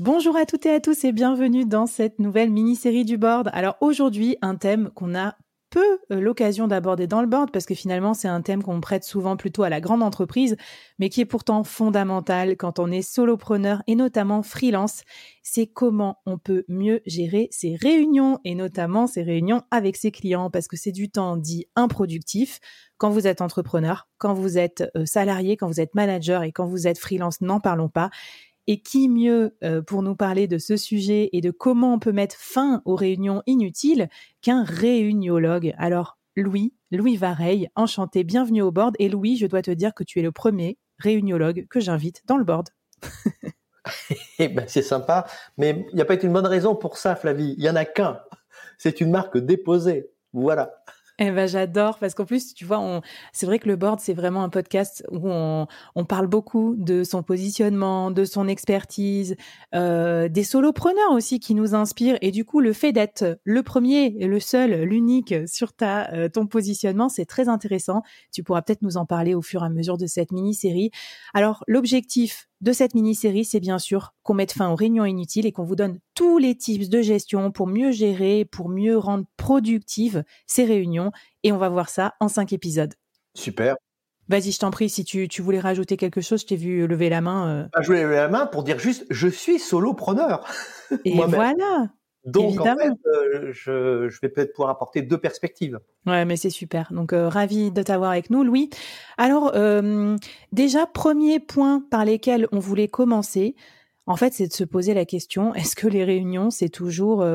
Bonjour à toutes et à tous et bienvenue dans cette nouvelle mini-série du board. Alors aujourd'hui, un thème qu'on a peu euh, l'occasion d'aborder dans le board parce que finalement c'est un thème qu'on prête souvent plutôt à la grande entreprise, mais qui est pourtant fondamental quand on est solopreneur et notamment freelance. C'est comment on peut mieux gérer ses réunions et notamment ses réunions avec ses clients parce que c'est du temps dit improductif quand vous êtes entrepreneur, quand vous êtes euh, salarié, quand vous êtes manager et quand vous êtes freelance, n'en parlons pas. Et qui mieux euh, pour nous parler de ce sujet et de comment on peut mettre fin aux réunions inutiles qu'un réuniologue? Alors, Louis, Louis Vareille, enchanté, bienvenue au board. Et Louis, je dois te dire que tu es le premier réuniologue que j'invite dans le board. eh ben, c'est sympa, mais il n'y a pas une bonne raison pour ça, Flavie. Il y en a qu'un. C'est une marque déposée. Voilà. Eh ben j'adore parce qu'en plus tu vois on c'est vrai que le board c'est vraiment un podcast où on, on parle beaucoup de son positionnement, de son expertise, euh, des solopreneurs aussi qui nous inspirent et du coup le fait d'être le premier, le seul, l'unique sur ta euh, ton positionnement c'est très intéressant. Tu pourras peut-être nous en parler au fur et à mesure de cette mini série. Alors l'objectif de cette mini-série, c'est bien sûr qu'on mette fin aux réunions inutiles et qu'on vous donne tous les tips de gestion pour mieux gérer, pour mieux rendre productives ces réunions. Et on va voir ça en cinq épisodes. Super. Vas-y, je t'en prie, si tu, voulais rajouter quelque chose, je t'ai vu lever la main. Euh. Je voulais lever la main pour dire juste, je suis solopreneur. Et voilà. Donc, en fait, euh, je, vais peut-être pouvoir apporter deux perspectives. Ouais, mais c'est super. Donc, euh, ravi de t'avoir avec nous, Louis. Alors, euh, déjà, premier point par lesquels on voulait commencer, en fait, c'est de se poser la question est-ce que les réunions, c'est toujours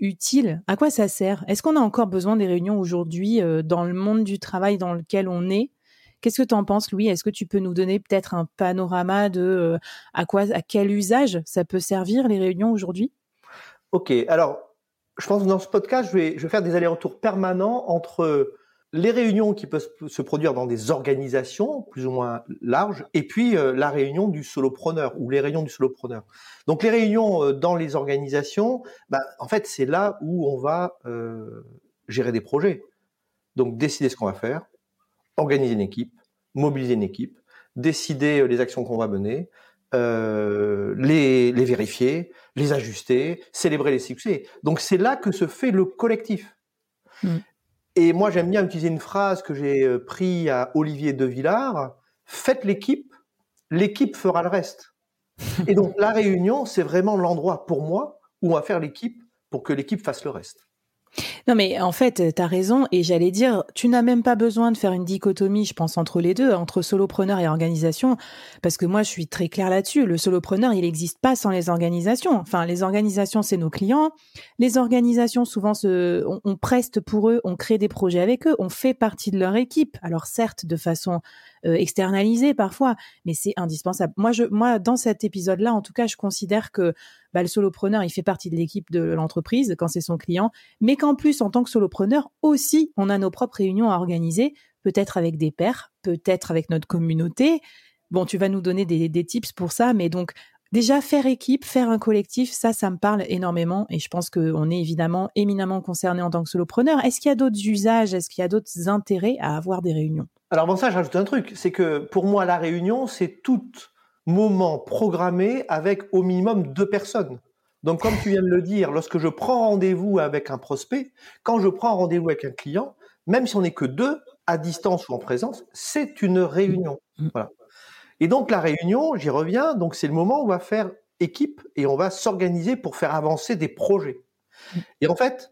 utile? À quoi ça sert? Est-ce qu'on a encore besoin des réunions aujourd'hui dans le monde du travail dans lequel on est? Qu'est-ce que tu en penses, Louis? Est-ce que tu peux nous donner peut-être un panorama de à quoi, à quel usage ça peut servir les réunions aujourd'hui? Ok, alors je pense que dans ce podcast, je vais, faire des allers-retours permanents entre les réunions qui peuvent se produire dans des organisations plus ou moins larges, et puis euh, la réunion du solopreneur ou les réunions du solopreneur. Donc les réunions euh, dans les organisations, bah, en fait, c'est là où on va euh, gérer des projets. Donc décider ce qu'on va faire, organiser une équipe, mobiliser une équipe, décider les actions qu'on va mener, euh, les, les, vérifier, les ajuster, célébrer les succès. Donc c'est là que se fait le collectif. Mm. Et moi j'aime bien utiliser une phrase que j'ai euh, pris à Olivier De Villard faites l'équipe, l'équipe fera le reste. Et donc la réunion, c'est vraiment l'endroit pour moi où on va faire l'équipe pour que l'équipe fasse le reste. Non, mais en fait, tu as raison. Et j'allais dire, tu n'as même pas besoin de faire une dichotomie, je pense, entre les deux, entre solopreneur et organisation. Parce que moi, je suis très claire là-dessus. Le solopreneur, il n'existe pas sans les organisations. Enfin, les organisations, c'est nos clients. Les organisations, souvent, se, on, preste pour eux, on crée des projets avec eux, on fait partie de leur équipe. Alors, certes, de façon euh, externalisée parfois, mais c'est indispensable. Moi, je, moi, dans cet épisode-là, en tout cas, je considère que bah, le solopreneur, il fait partie de l'équipe de l'entreprise quand c'est son client, mais qu'en plus, en tant que solopreneur, aussi, on a nos propres réunions à organiser, peut-être avec des pairs, peut-être avec notre communauté. Bon, tu vas nous donner des, des tips pour ça, mais donc Déjà, faire équipe, faire un collectif, ça, ça me parle énormément et je pense qu'on est évidemment éminemment concerné en tant que solopreneur. Est-ce qu'il y a d'autres usages, est-ce qu'il y a d'autres intérêts à avoir des réunions? Alors, avant ça, j'ajoute un truc, c'est que pour moi, la réunion, c'est tout moment programmé avec au minimum deux personnes. Donc, comme tu viens de le dire, lorsque je prends rendez-vous avec un prospect, quand je prends rendez-vous avec un client, même si on n'est que deux, à distance ou en présence, c'est une réunion. Mm. Voilà. Et donc, la réunion, j'y reviens, donc c'est le moment où on va faire équipe et on va s'organiser pour faire avancer des projets. Mmh. Et en fait,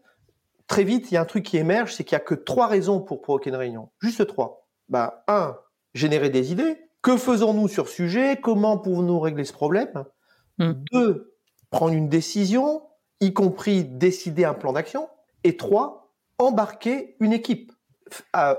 très vite, il y a un truc qui émerge, c'est qu'il y a que trois raisons pour provoquer une réunion. Juste trois. Bah, un, générer des idées. Que faisons-nous sur ce sujet? Comment pouvons-nous régler ce problème? Mmh. Deux, prendre une décision, y compris décider un plan d'action. Et trois, embarquer une équipe,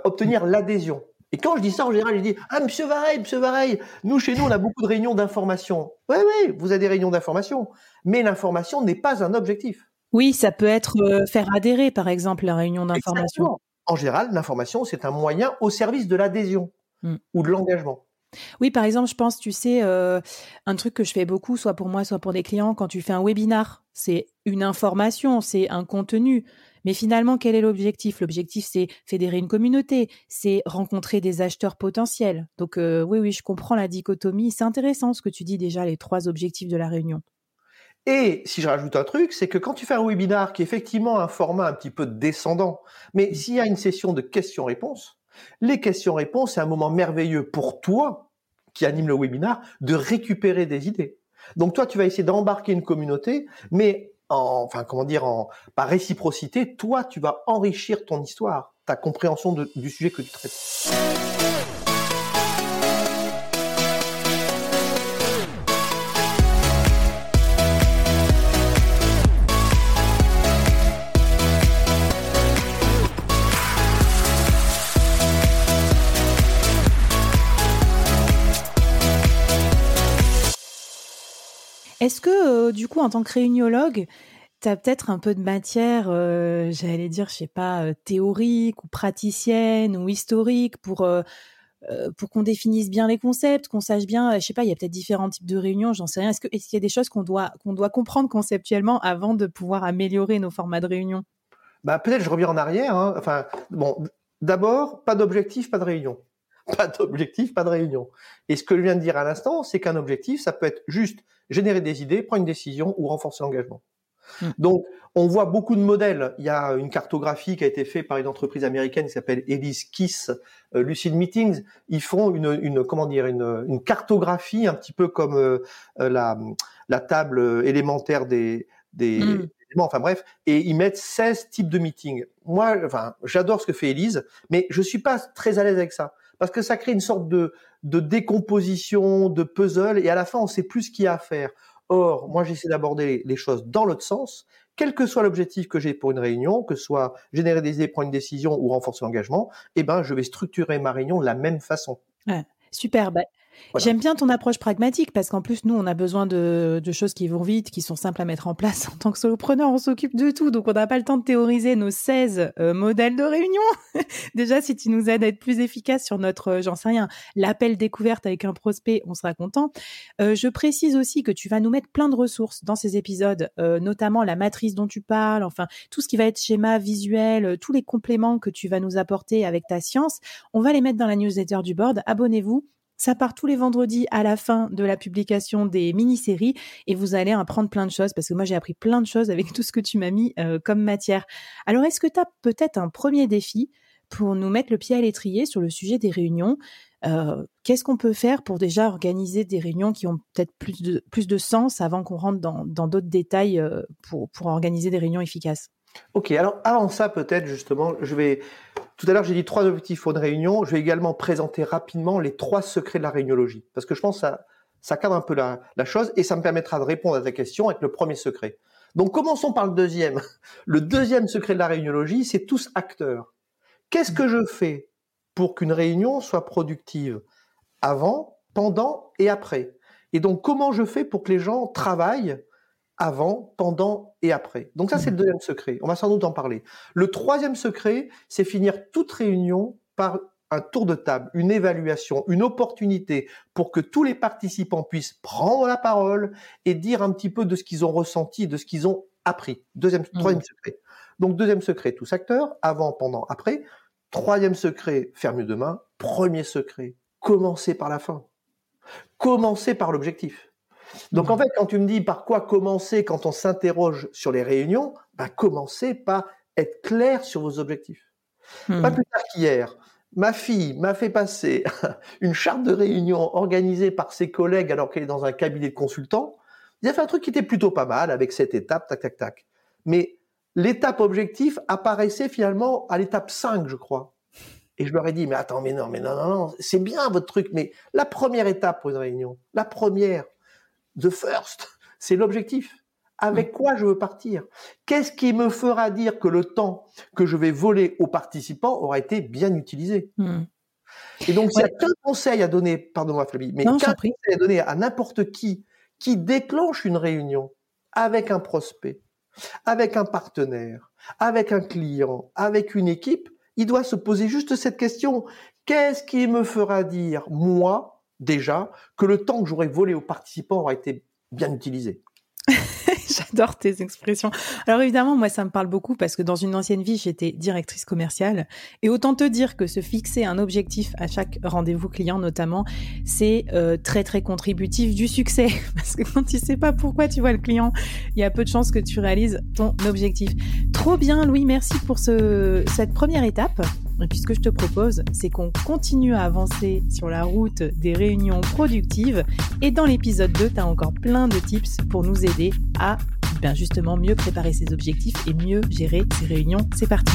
obtenir l'adhésion. Et quand je dis ça, en général, je dis Ah, monsieur Vareille, monsieur Vareille, nous, chez nous, on a beaucoup de réunions d'information. Oui, oui, vous avez des réunions d'information. Mais l'information n'est pas un objectif. Oui, ça peut être euh, faire adhérer, par exemple, la réunion d'information. En général, l'information, c'est un moyen au service de l'adhésion mmh. ou de l'engagement. Oui, par exemple, je pense, tu sais, euh, un truc que je fais beaucoup, soit pour moi, soit pour des clients, quand tu fais un webinar, c'est une information, c'est un contenu. Mais finalement, quel est l'objectif? L'objectif, c'est fédérer une communauté, c'est rencontrer des acheteurs potentiels. Donc euh, oui, oui, je comprends la dichotomie. C'est intéressant ce que tu dis déjà, les trois objectifs de la réunion. Et si je rajoute un truc, c'est que quand tu fais un webinar qui est effectivement un format un petit peu descendant, mais s'il y a une session de questions-réponses, les questions-réponses, c'est un moment merveilleux pour toi, qui anime le webinar, de récupérer des idées. Donc toi, tu vas essayer d'embarquer une communauté, mais enfin comment dire, en, par réciprocité, toi, tu vas enrichir ton histoire, ta compréhension du sujet que tu traites. Est-ce que, euh, du coup, en tant que réuniologue, tu as peut-être un peu de matière, euh, j'allais dire, je sais pas, euh, théorique ou praticienne ou historique pour pour qu'on définisse bien les concepts, qu'on sache bien, je sais pas, il y a peut-être différents types de réunions, j'en sais rien. Est-ce qu'il y a des choses qu'on doit doit comprendre conceptuellement avant de pouvoir améliorer nos formats de réunion? Bah peut-être je reviens en arrière. Hein. Enfin bon, d'abord pas d'objectif, pas de réunion. Pas d'objectif, pas de réunion. Et ce que je viens de dire à l'instant, c'est qu'un objectif, ça peut être juste générer des idées, prendre une décision ou renforcer l'engagement. Hmm. Donc, on voit beaucoup de modèles. Il y a une cartographie qui a été faite par une entreprise américaine qui s'appelle Elise Kiss, euh, Lucid Meetings. Ils font une, une comment dire, une, une, cartographie un petit peu comme euh, euh, la, la table élémentaire des, des hmm. enfin bref, et ils mettent 16 types de meetings. Moi, enfin, j'adore ce que fait Elise, mais je suis pas très à l'aise avec ça parce que ça crée une sorte de, de décomposition, de puzzle, et à la fin, on sait plus ce qu'il y a à faire. Or, moi, j'essaie d'aborder les choses dans l'autre sens, quel que soit l'objectif que j'ai pour une réunion, que ce soit générer des idées, prendre une décision ou renforcer l'engagement, eh ben, je vais structurer ma réunion de la même façon. Ouais, super. Bah, J'aime bien ton approche pragmatique parce qu'en plus, nous, on a besoin de, de, choses qui vont vite, qui sont simples à mettre en place. En tant que solopreneur, on s'occupe de tout. Donc, on n'a pas le temps de théoriser nos 16 euh, modèles de réunion. Déjà, si tu nous aides à être plus efficace sur notre, euh, j'en sais rien, l'appel découverte avec un prospect, on sera content. Euh, je précise aussi que tu vas nous mettre plein de ressources dans ces épisodes, euh, notamment la matrice dont tu parles, enfin, tout ce qui va être schéma visuel, tous les compléments que tu vas nous apporter avec ta science. On va les mettre dans la newsletter du board. Abonnez-vous ça part tous les vendredis à la fin de la publication des mini-séries et vous allez apprendre plein de choses parce que moi j'ai appris plein de choses avec tout ce que tu m'as mis euh, comme matière. Alors est-ce que tu as peut-être un premier défi pour nous mettre le pied à l'étrier sur le sujet des réunions? Euh, Qu'est-ce qu'on peut faire pour déjà organiser des réunions qui ont peut-être plus de, plus de sens avant qu'on rentre dans d'autres détails euh, pour, pour organiser des réunions efficaces? Ok, alors avant ça peut-être justement, je vais tout à l'heure, j'ai dit trois objectifs pour une réunion. Je vais également présenter rapidement les trois secrets de la réuniologie, parce que je pense que ça, cadre un peu la, chose et ça me permettra de répondre à ta question avec le premier secret. Donc commençons par le deuxième. Le deuxième secret de la réuniologie, c'est tous acteurs. Qu'est-ce que je fais pour qu'une réunion soit productive avant, pendant et après? Et donc comment je fais pour que les gens travaillent avant, pendant et après. Donc ça, c'est le mmh. deuxième secret. On va sans doute en parler. Le troisième secret, c'est finir toute réunion par un tour de table, une évaluation, une opportunité pour que tous les participants puissent prendre la parole et dire un petit peu de ce qu'ils ont ressenti, de ce qu'ils ont appris. Deuxième, mmh. troisième secret. Donc deuxième secret, tous acteurs, avant, pendant, après. Troisième secret, faire mieux demain. Premier secret, commencer par la fin. Commencer par l'objectif. Donc en fait, quand tu me dis par quoi commencer quand on s'interroge sur les réunions, bah, commencez par être clair sur vos objectifs. Pas hmm. plus tard qu'hier, ma fille m'a fait passer une charte de réunion organisée par ses collègues alors qu'elle est dans un cabinet de consultants. Il a fait un truc qui était plutôt pas mal avec cette étape, tac, tac, tac. Mais l'étape objectif apparaissait finalement à l'étape 5, je crois. Et je leur ai dit, mais attends, mais non, mais non, non, non, c'est bien votre truc, mais la première étape pour une réunion, la première, the first, c'est l'objectif. Avec quoi je veux partir? Qu'est-ce qui me fera dire que le temps que je vais voler aux participants aura été bien utilisé? Hmm. Et donc, s'il y a qu'un conseil à donner, pardon-moi Flavie, mais qu'un conseil à donner à n'importe qui qui déclenche une réunion avec un prospect, avec un partenaire, avec un client, avec une équipe, il doit se poser juste cette question. Qu'est-ce qui me fera dire, moi, déjà, que le temps que j'aurais volé aux participants aura été bien utilisé J'adore tes expressions. Alors évidemment, moi, ça me parle beaucoup parce que dans une ancienne vie, j'étais directrice commerciale. Et autant te dire que se fixer un objectif à chaque rendez-vous client, notamment, c'est euh, très, très contributif du succès. Parce que quand tu sais pas pourquoi tu vois le client, il y a peu de chances que tu réalises ton objectif. Trop bien, Louis. Merci pour ce, cette première étape. Et puis ce que je te propose, c'est qu'on continue à avancer sur la route des réunions productives. Et dans l'épisode 2, tu as encore plein de tips pour nous aider à ben justement mieux préparer ses objectifs et mieux gérer ses réunions. C'est parti